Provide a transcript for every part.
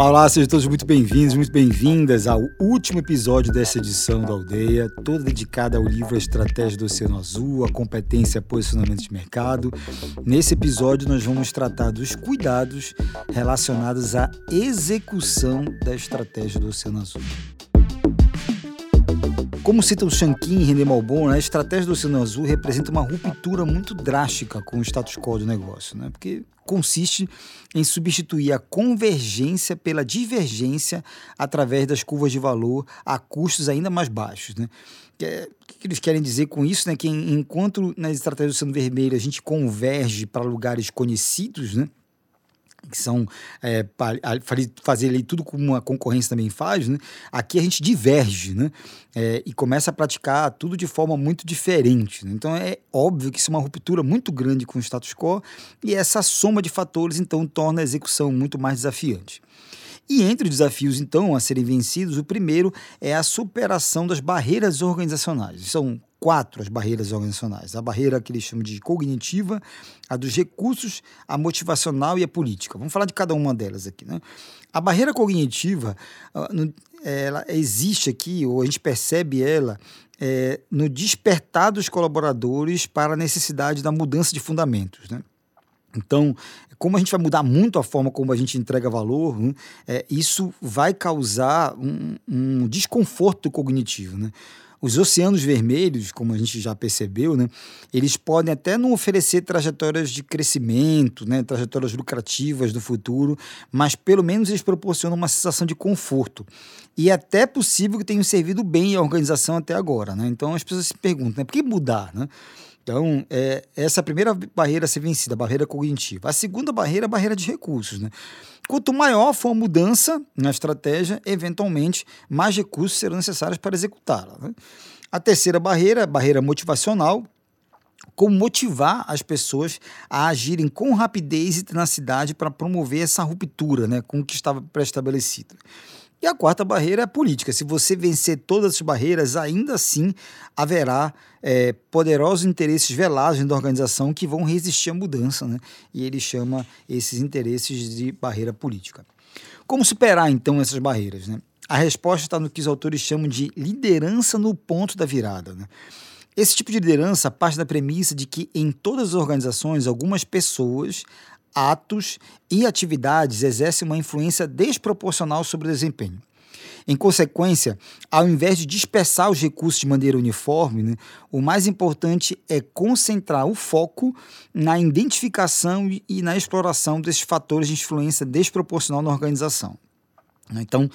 Olá, olá, sejam todos muito bem-vindos, muito bem-vindas ao último episódio dessa edição da Aldeia, toda dedicada ao livro A Estratégia do Oceano Azul, a competência e posicionamento de mercado. Nesse episódio, nós vamos tratar dos cuidados relacionados à execução da estratégia do Oceano Azul. Como cita o Shankin e René Malbon, né, a estratégia do Oceano Azul representa uma ruptura muito drástica com o status quo do negócio, né? porque consiste em substituir a convergência pela divergência através das curvas de valor a custos ainda mais baixos. Né? É, o que eles querem dizer com isso? Né? Que enquanto nas estratégias do Oceano Vermelho a gente converge para lugares conhecidos, né? Que são é, fazer ali tudo como uma concorrência também faz, né? aqui a gente diverge né? É, e começa a praticar tudo de forma muito diferente. Né? Então é óbvio que isso é uma ruptura muito grande com o status quo e essa soma de fatores então torna a execução muito mais desafiante. E entre os desafios, então, a serem vencidos, o primeiro é a superação das barreiras organizacionais. São quatro as barreiras organizacionais. A barreira que eles chamam de cognitiva, a dos recursos, a motivacional e a política. Vamos falar de cada uma delas aqui. Né? A barreira cognitiva, ah, ela existe aqui, ou a gente percebe ela, é, no despertar dos colaboradores para a necessidade da mudança de fundamentos. Né? Então, como a gente vai mudar muito a forma como a gente entrega valor, né, é, isso vai causar um, um desconforto cognitivo. Né? Os oceanos vermelhos, como a gente já percebeu, né, eles podem até não oferecer trajetórias de crescimento, né, trajetórias lucrativas do futuro, mas pelo menos eles proporcionam uma sensação de conforto. E é até possível que tenham servido bem à organização até agora. Né? Então as pessoas se perguntam, né, por que mudar? Né? Então, é, essa é a primeira barreira a ser vencida, a barreira cognitiva. A segunda barreira é a barreira de recursos. Né? Quanto maior for a mudança na estratégia, eventualmente, mais recursos serão necessários para executá-la. Né? A terceira barreira, a barreira motivacional, como motivar as pessoas a agirem com rapidez e tenacidade para promover essa ruptura né, com o que estava pré-estabelecido. E a quarta barreira é a política. Se você vencer todas as barreiras, ainda assim haverá é, poderosos interesses velados da organização que vão resistir à mudança, né? E ele chama esses interesses de barreira política. Como superar então essas barreiras? Né? A resposta está no que os autores chamam de liderança no ponto da virada. Né? Esse tipo de liderança parte da premissa de que em todas as organizações, algumas pessoas atos e atividades exercem uma influência desproporcional sobre o desempenho. Em consequência, ao invés de dispersar os recursos de maneira uniforme, né, o mais importante é concentrar o foco na identificação e na exploração desses fatores de influência desproporcional na organização. Então,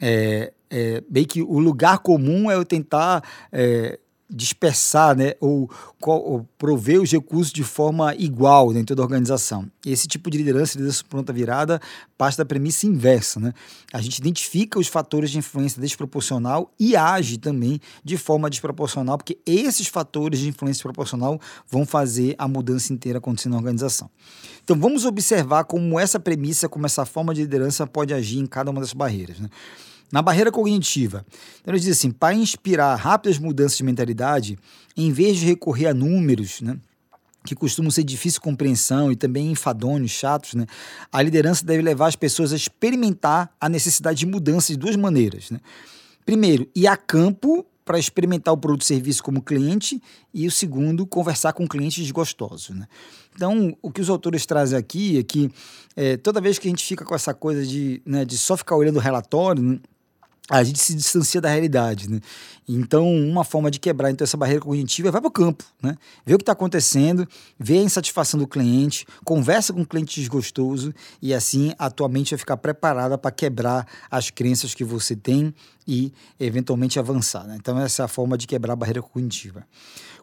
é, é, bem que o lugar comum é eu tentar é, dispersar né, ou, ou, prover os recursos de forma igual dentro da organização. Esse tipo de liderança, liderança pronta virada, parte da premissa inversa. Né? A gente identifica os fatores de influência desproporcional e age também de forma desproporcional, porque esses fatores de influência desproporcional vão fazer a mudança inteira acontecer na organização. Então vamos observar como essa premissa, como essa forma de liderança pode agir em cada uma das barreiras. Né? Na barreira cognitiva, então ele diz assim: para inspirar rápidas mudanças de mentalidade, em vez de recorrer a números, né, que costumam ser de difícil compreensão e também enfadonhos, chatos, né, a liderança deve levar as pessoas a experimentar a necessidade de mudança de duas maneiras. Né? Primeiro, ir a campo para experimentar o produto e serviço como cliente, e o segundo, conversar com clientes desgostosos. Né? Então, o que os autores trazem aqui é que é, toda vez que a gente fica com essa coisa de, né, de só ficar olhando o relatório, né, a gente se distancia da realidade, né? Então, uma forma de quebrar então, essa barreira cognitiva é vai para o campo, né? Vê o que está acontecendo, vê a insatisfação do cliente, conversa com o cliente desgostoso e assim a tua mente vai ficar preparada para quebrar as crenças que você tem e eventualmente avançar. Né? Então, essa é a forma de quebrar a barreira cognitiva.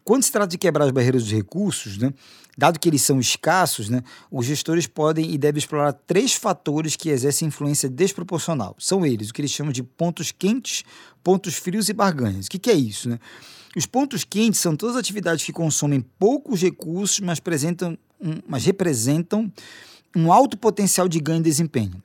Quando se trata de quebrar as barreiras dos recursos, né, dado que eles são escassos, né, os gestores podem e devem explorar três fatores que exercem influência desproporcional. São eles, o que eles chamam de pontos quentes, pontos frios e barganhas. O que, que é isso? Né? Os pontos quentes são todas as atividades que consomem poucos recursos, mas, apresentam um, mas representam um alto potencial de ganho e desempenho.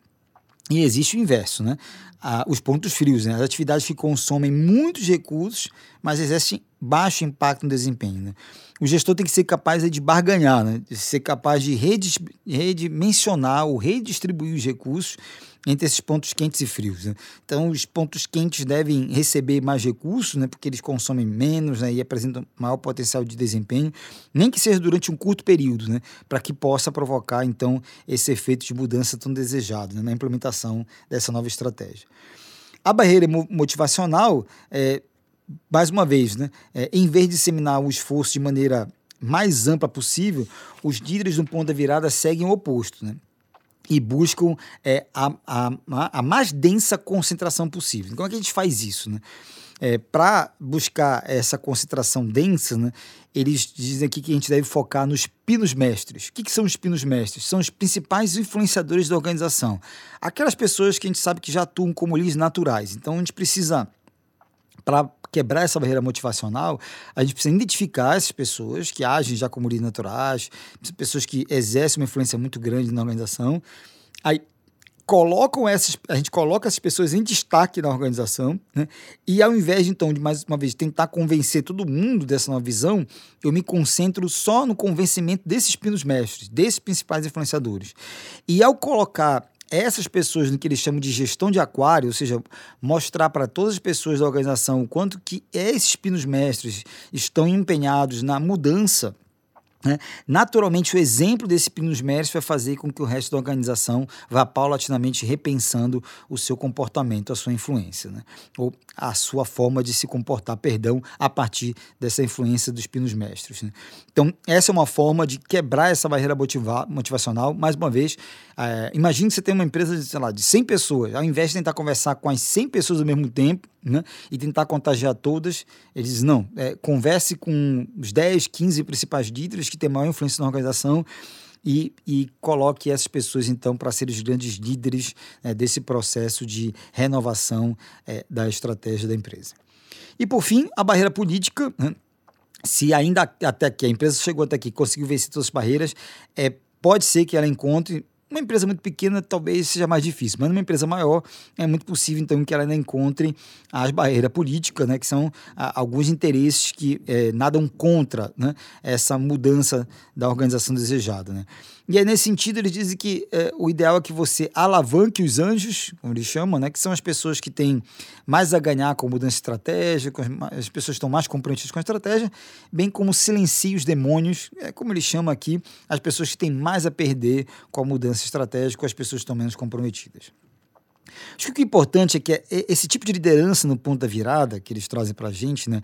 E existe o inverso, né? Ah, os pontos frios, né? as atividades que consomem muitos recursos, mas exercem baixo impacto no desempenho. Né? O gestor tem que ser capaz de barganhar, né? de ser capaz de redimensionar ou redistribuir os recursos entre esses pontos quentes e frios. Né? Então, os pontos quentes devem receber mais recursos, né? porque eles consomem menos né? e apresentam maior potencial de desempenho, nem que seja durante um curto período, né? para que possa provocar, então, esse efeito de mudança tão desejado né? na implementação dessa nova estratégia. A barreira motivacional, é, mais uma vez, né? É, em vez de disseminar o esforço de maneira mais ampla possível, os líderes do ponto da virada seguem o oposto. Né? e buscam é, a, a, a, mais densa concentração possível. Como é que a gente faz isso? Né? É, Para buscar essa concentração densa, né, eles dizem aqui que a gente deve focar nos pinos mestres. O que, que são os pinos mestres? São os principais influenciadores da organização. Aquelas pessoas que a gente sabe que já atuam como líderes naturais. Então a gente precisa para quebrar essa barreira motivacional, a gente precisa identificar essas pessoas que agem já como líderes naturais, pessoas que exercem uma influência muito grande na organização. Aí colocam essas, a gente coloca essas pessoas em destaque na organização, né? e ao invés então, de mais uma vez tentar convencer todo mundo dessa nova visão, eu me concentro só no convencimento desses pinos mestres, desses principais influenciadores. E ao colocar essas pessoas no que eles chamam de gestão de aquário, ou seja, mostrar para todas as pessoas da organização o quanto que esses pinos mestres estão empenhados na mudança? Naturalmente, o exemplo desse Pinus Méritos vai fazer com que o resto da organização vá paulatinamente repensando o seu comportamento, a sua influência, né? ou a sua forma de se comportar, perdão, a partir dessa influência dos pinos mestres. Né? Então, essa é uma forma de quebrar essa barreira motiva motivacional. Mais uma vez, é, imagine que você tem uma empresa de, sei lá, de 100 pessoas, ao invés de tentar conversar com as 100 pessoas ao mesmo tempo, né, e tentar contagiar todas, eles não. É, converse com os 10, 15 principais líderes que têm maior influência na organização e, e coloque essas pessoas, então, para serem os grandes líderes é, desse processo de renovação é, da estratégia da empresa. E, por fim, a barreira política. Né, se ainda até aqui, a empresa chegou até aqui, conseguiu vencer todas as barreiras, é, pode ser que ela encontre uma empresa muito pequena talvez seja mais difícil, mas numa empresa maior é muito possível então que ela ainda encontre as barreiras políticas, né, que são a, alguns interesses que é, nadam contra né, essa mudança da organização desejada. Né. E aí, nesse sentido, eles dizem que é, o ideal é que você alavanque os anjos, como eles chamam, né, que são as pessoas que têm mais a ganhar com mudança estratégica, as pessoas estão mais comprometidas com a estratégia, bem como silencie os demônios, é, como eles chamam aqui, as pessoas que têm mais a perder com a mudança estratégica, as pessoas que estão menos comprometidas. Acho que o que é importante é que é, esse tipo de liderança no ponto da virada que eles trazem para a gente, né,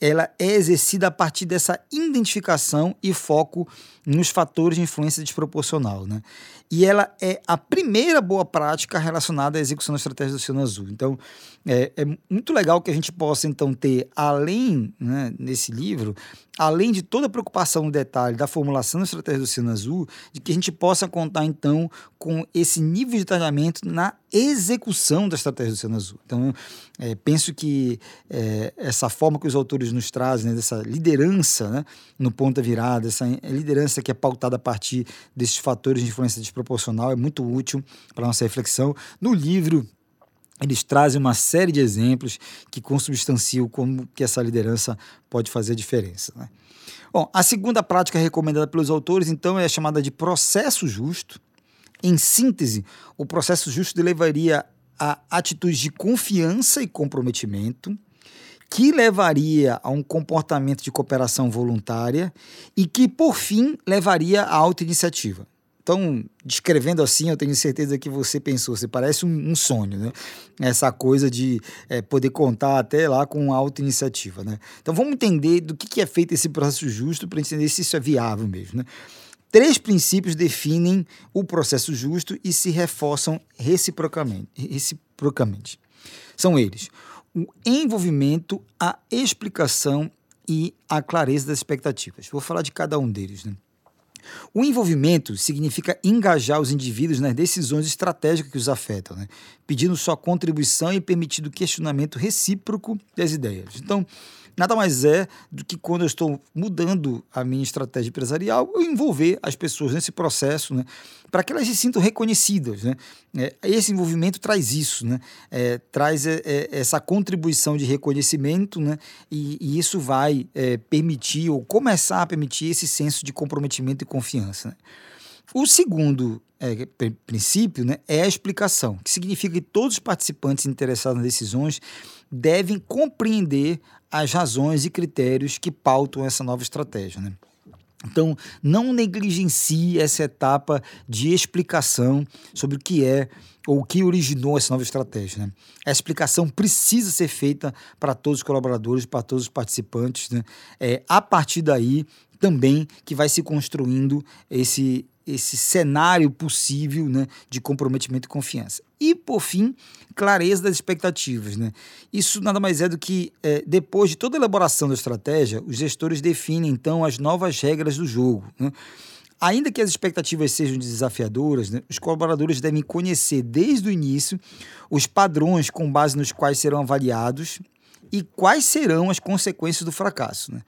ela é exercida a partir dessa identificação e foco nos fatores de influência desproporcional. Né? E ela é a primeira boa prática relacionada à execução da estratégia do Oceano Azul. Então, é, é muito legal que a gente possa, então, ter, além, né, nesse livro, além de toda a preocupação no detalhe da formulação da estratégia do Oceano Azul, de que a gente possa contar, então, com esse nível de detalhamento na execução da estratégia do Oceano Azul. Então, é, penso que é, essa forma que os autores nos trazem, né, dessa liderança né, no ponto da virada, essa liderança que é pautada a partir desses fatores de influência desproporcional, é muito útil para a nossa reflexão. No livro, eles trazem uma série de exemplos que consubstanciam como que essa liderança pode fazer a diferença. Né? Bom, a segunda prática recomendada pelos autores, então, é chamada de processo justo. Em síntese, o processo justo levaria a atitudes de confiança e comprometimento, que levaria a um comportamento de cooperação voluntária e que, por fim, levaria à auto-iniciativa. Então, descrevendo assim, eu tenho certeza que você pensou, você parece um, um sonho, né? Essa coisa de é, poder contar até lá com auto-iniciativa, né? Então, vamos entender do que, que é feito esse processo justo para entender se isso é viável mesmo, né? Três princípios definem o processo justo e se reforçam reciprocamente. reciprocamente. São eles: o envolvimento, a explicação e a clareza das expectativas. Vou falar de cada um deles. Né? O envolvimento significa engajar os indivíduos nas decisões estratégicas que os afetam, né? pedindo sua contribuição e permitindo questionamento recíproco das ideias. Então, nada mais é do que quando eu estou mudando a minha estratégia empresarial, eu envolver as pessoas nesse processo, né, para que elas se sintam reconhecidas. Né? É, esse envolvimento traz isso, né? É, traz é, é essa contribuição de reconhecimento, né? e, e isso vai é, permitir ou começar a permitir esse senso de comprometimento e confiança. Né? O segundo é, princípio né, é a explicação, que significa que todos os participantes interessados nas decisões devem compreender as razões e critérios que pautam essa nova estratégia. Né? Então, não negligencie essa etapa de explicação sobre o que é ou o que originou essa nova estratégia. Né? A explicação precisa ser feita para todos os colaboradores, para todos os participantes. Né? É, a partir daí, também que vai se construindo esse, esse cenário possível né, de comprometimento e confiança. E, por fim, clareza das expectativas. Né? Isso nada mais é do que, é, depois de toda a elaboração da estratégia, os gestores definem, então, as novas regras do jogo. Né? Ainda que as expectativas sejam desafiadoras, né, os colaboradores devem conhecer desde o início os padrões com base nos quais serão avaliados e quais serão as consequências do fracasso. Né?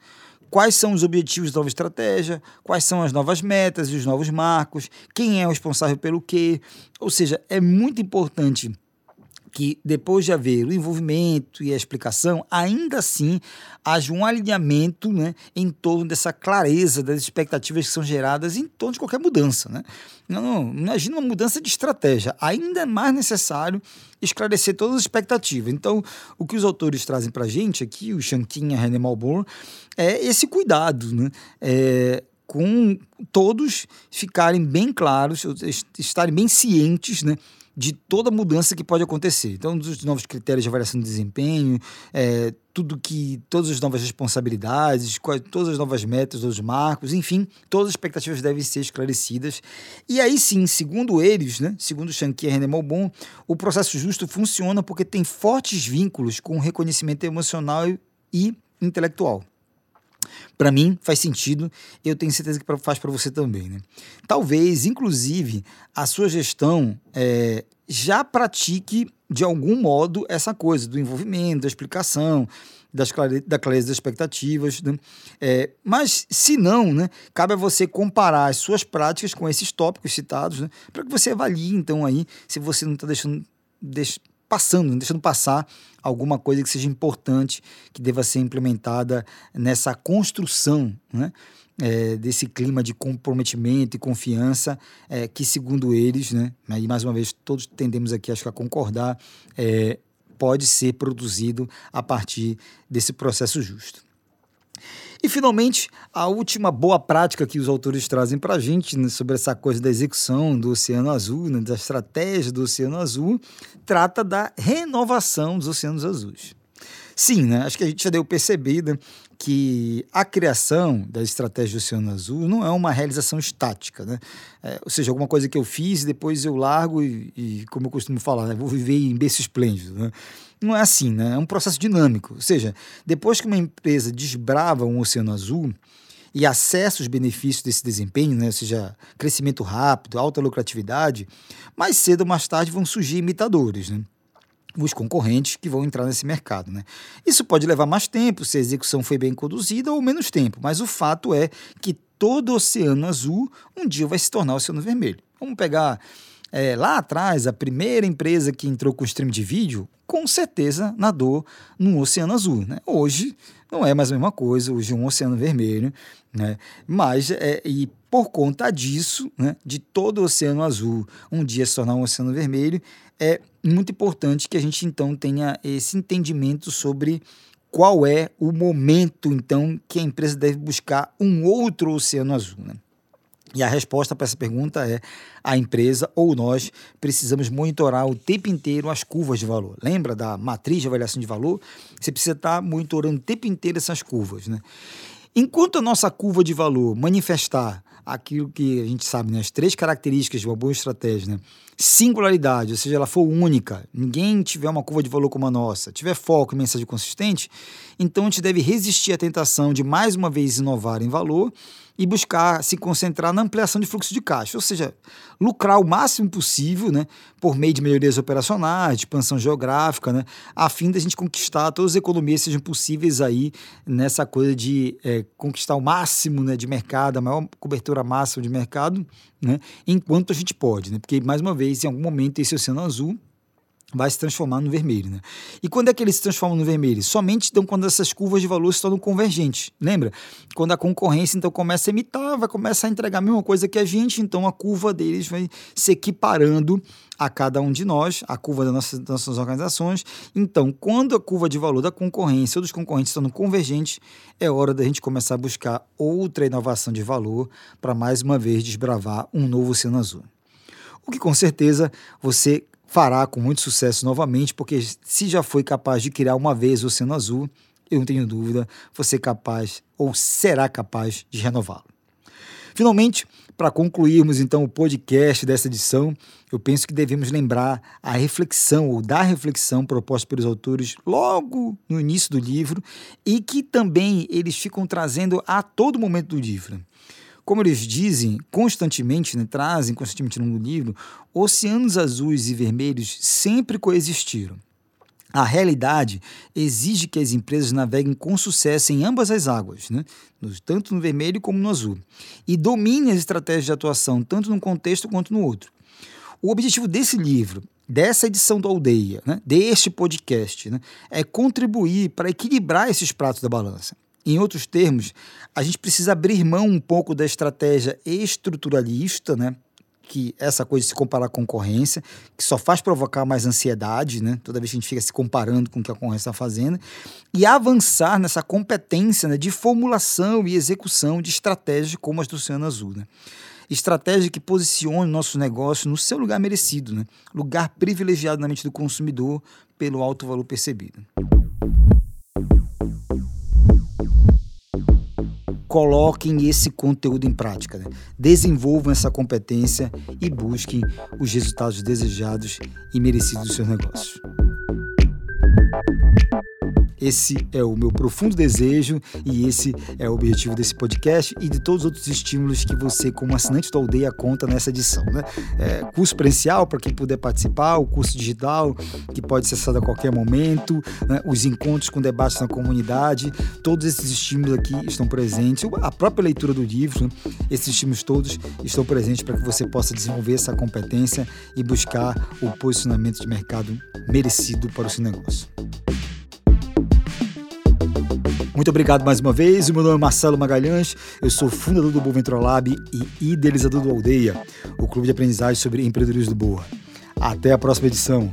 Quais são os objetivos da nova estratégia, quais são as novas metas e os novos marcos, quem é o responsável pelo quê. Ou seja, é muito importante que depois de haver o envolvimento e a explicação, ainda assim haja um alinhamento né, em torno dessa clareza das expectativas que são geradas em torno de qualquer mudança. Né? Não, não, imagina uma mudança de estratégia. Ainda é mais necessário esclarecer todas as expectativas. Então, o que os autores trazem para a gente aqui, o Shankin e a René Malbourne, é esse cuidado, né? É, com todos ficarem bem claros, estarem bem cientes, né? De toda mudança que pode acontecer. Então, os novos critérios de avaliação de desempenho, é, tudo que, todas as novas responsabilidades, todas as novas metas, todos os marcos, enfim, todas as expectativas devem ser esclarecidas. E aí sim, segundo eles, né, segundo Shanky e René Malbon, o processo justo funciona porque tem fortes vínculos com o reconhecimento emocional e intelectual. Para mim faz sentido, eu tenho certeza que faz para você também. Né? Talvez, inclusive, a sua gestão é, já pratique de algum modo essa coisa do envolvimento, da explicação, das clare da clareza das expectativas. Né? É, mas, se não, né, cabe a você comparar as suas práticas com esses tópicos citados, né, para que você avalie, então, aí, se você não está deixando, deix passando, deixando passar alguma coisa que seja importante, que deva ser implementada nessa construção né, é, desse clima de comprometimento e confiança, é, que, segundo eles, né, e mais uma vez todos tendemos aqui acho que a concordar, é, pode ser produzido a partir desse processo justo. E, finalmente, a última boa prática que os autores trazem para a gente né, sobre essa coisa da execução do Oceano Azul, né, da estratégia do Oceano Azul, trata da renovação dos oceanos azuis. Sim, né? acho que a gente já deu percebida que a criação da estratégia do Oceano Azul não é uma realização estática, né? É, ou seja, alguma coisa que eu fiz depois eu largo e, e como eu costumo falar, né? vou viver em berço esplêndido. Né? Não é assim, né? é um processo dinâmico. Ou seja, depois que uma empresa desbrava um Oceano Azul, e acessa os benefícios desse desempenho, né? ou seja, crescimento rápido, alta lucratividade, mais cedo ou mais tarde vão surgir imitadores. Né? Os concorrentes que vão entrar nesse mercado. Né? Isso pode levar mais tempo se a execução foi bem conduzida ou menos tempo, mas o fato é que todo Oceano Azul um dia vai se tornar Oceano Vermelho. Vamos pegar é, lá atrás, a primeira empresa que entrou com stream de vídeo, com certeza nadou no Oceano Azul. Né? Hoje não é mais a mesma coisa, hoje é um Oceano Vermelho, né? mas é, e por conta disso, né, de todo o Oceano Azul um dia se tornar um Oceano Vermelho, é muito importante que a gente então tenha esse entendimento sobre qual é o momento então que a empresa deve buscar um outro oceano azul. Né? E a resposta para essa pergunta é: a empresa ou nós precisamos monitorar o tempo inteiro as curvas de valor. Lembra da matriz de avaliação de valor? Você precisa estar monitorando o tempo inteiro essas curvas. Né? Enquanto a nossa curva de valor manifestar aquilo que a gente sabe, né? as três características de uma boa estratégia, né? singularidade, ou seja, ela for única, ninguém tiver uma curva de valor como a nossa, tiver foco e mensagem consistente, então a gente deve resistir à tentação de mais uma vez inovar em valor e buscar se concentrar na ampliação de fluxo de caixa, ou seja, lucrar o máximo possível, né, por meio de melhorias operacionais, de expansão geográfica, né, a fim da gente conquistar todas as economias que sejam possíveis aí nessa coisa de é, conquistar o máximo né, de mercado, a maior cobertura máxima de mercado, né, enquanto a gente pode, né, porque mais uma vez, em algum momento esse oceano azul vai se transformar no vermelho. Né? E quando é que eles se transformam no vermelho? Somente então quando essas curvas de valor se tornam convergentes. Lembra? Quando a concorrência então começa a imitar, vai começar a entregar a mesma coisa que a gente, então a curva deles vai se equiparando a cada um de nós, a curva das nossas, das nossas organizações. Então, quando a curva de valor da concorrência ou dos concorrentes estão convergentes, é hora da gente começar a buscar outra inovação de valor para mais uma vez desbravar um novo oceano azul. O que com certeza você fará com muito sucesso novamente, porque se já foi capaz de criar uma vez o Oceano Azul, eu não tenho dúvida, você é capaz ou será capaz de renová-lo. Finalmente, para concluirmos então o podcast dessa edição, eu penso que devemos lembrar a reflexão ou da reflexão proposta pelos autores logo no início do livro e que também eles ficam trazendo a todo momento do livro. Como eles dizem constantemente, né, trazem constantemente no livro, oceanos azuis e vermelhos sempre coexistiram. A realidade exige que as empresas naveguem com sucesso em ambas as águas, né? tanto no vermelho como no azul, e dominem as estratégias de atuação, tanto num contexto quanto no outro. O objetivo desse livro, dessa edição do Aldeia, né? deste podcast, né? é contribuir para equilibrar esses pratos da balança. Em outros termos, a gente precisa abrir mão um pouco da estratégia estruturalista, né? que essa coisa de se comparar à concorrência, que só faz provocar mais ansiedade, né? Toda vez que a gente fica se comparando com o que a concorrência está fazendo, e avançar nessa competência né, de formulação e execução de estratégias como as do Oceano Azul, né? Estratégia que posicione nosso negócio no seu lugar merecido, né? Lugar privilegiado na mente do consumidor pelo alto valor percebido. Coloquem esse conteúdo em prática, né? desenvolvam essa competência e busquem os resultados desejados e merecidos dos seus negócios. Esse é o meu profundo desejo e esse é o objetivo desse podcast e de todos os outros estímulos que você, como assinante da Aldeia, conta nessa edição. Né? É, curso presencial para quem puder participar, o curso digital que pode ser acessado a qualquer momento, né? os encontros com debates na comunidade, todos esses estímulos aqui estão presentes. A própria leitura do livro, esses estímulos todos estão presentes para que você possa desenvolver essa competência e buscar o posicionamento de mercado merecido para o seu negócio. Muito obrigado mais uma vez. O meu nome é Marcelo Magalhães, eu sou fundador do Boa Ventrolab e idealizador do Aldeia, o clube de aprendizagem sobre empreendedorismo do Boa. Até a próxima edição.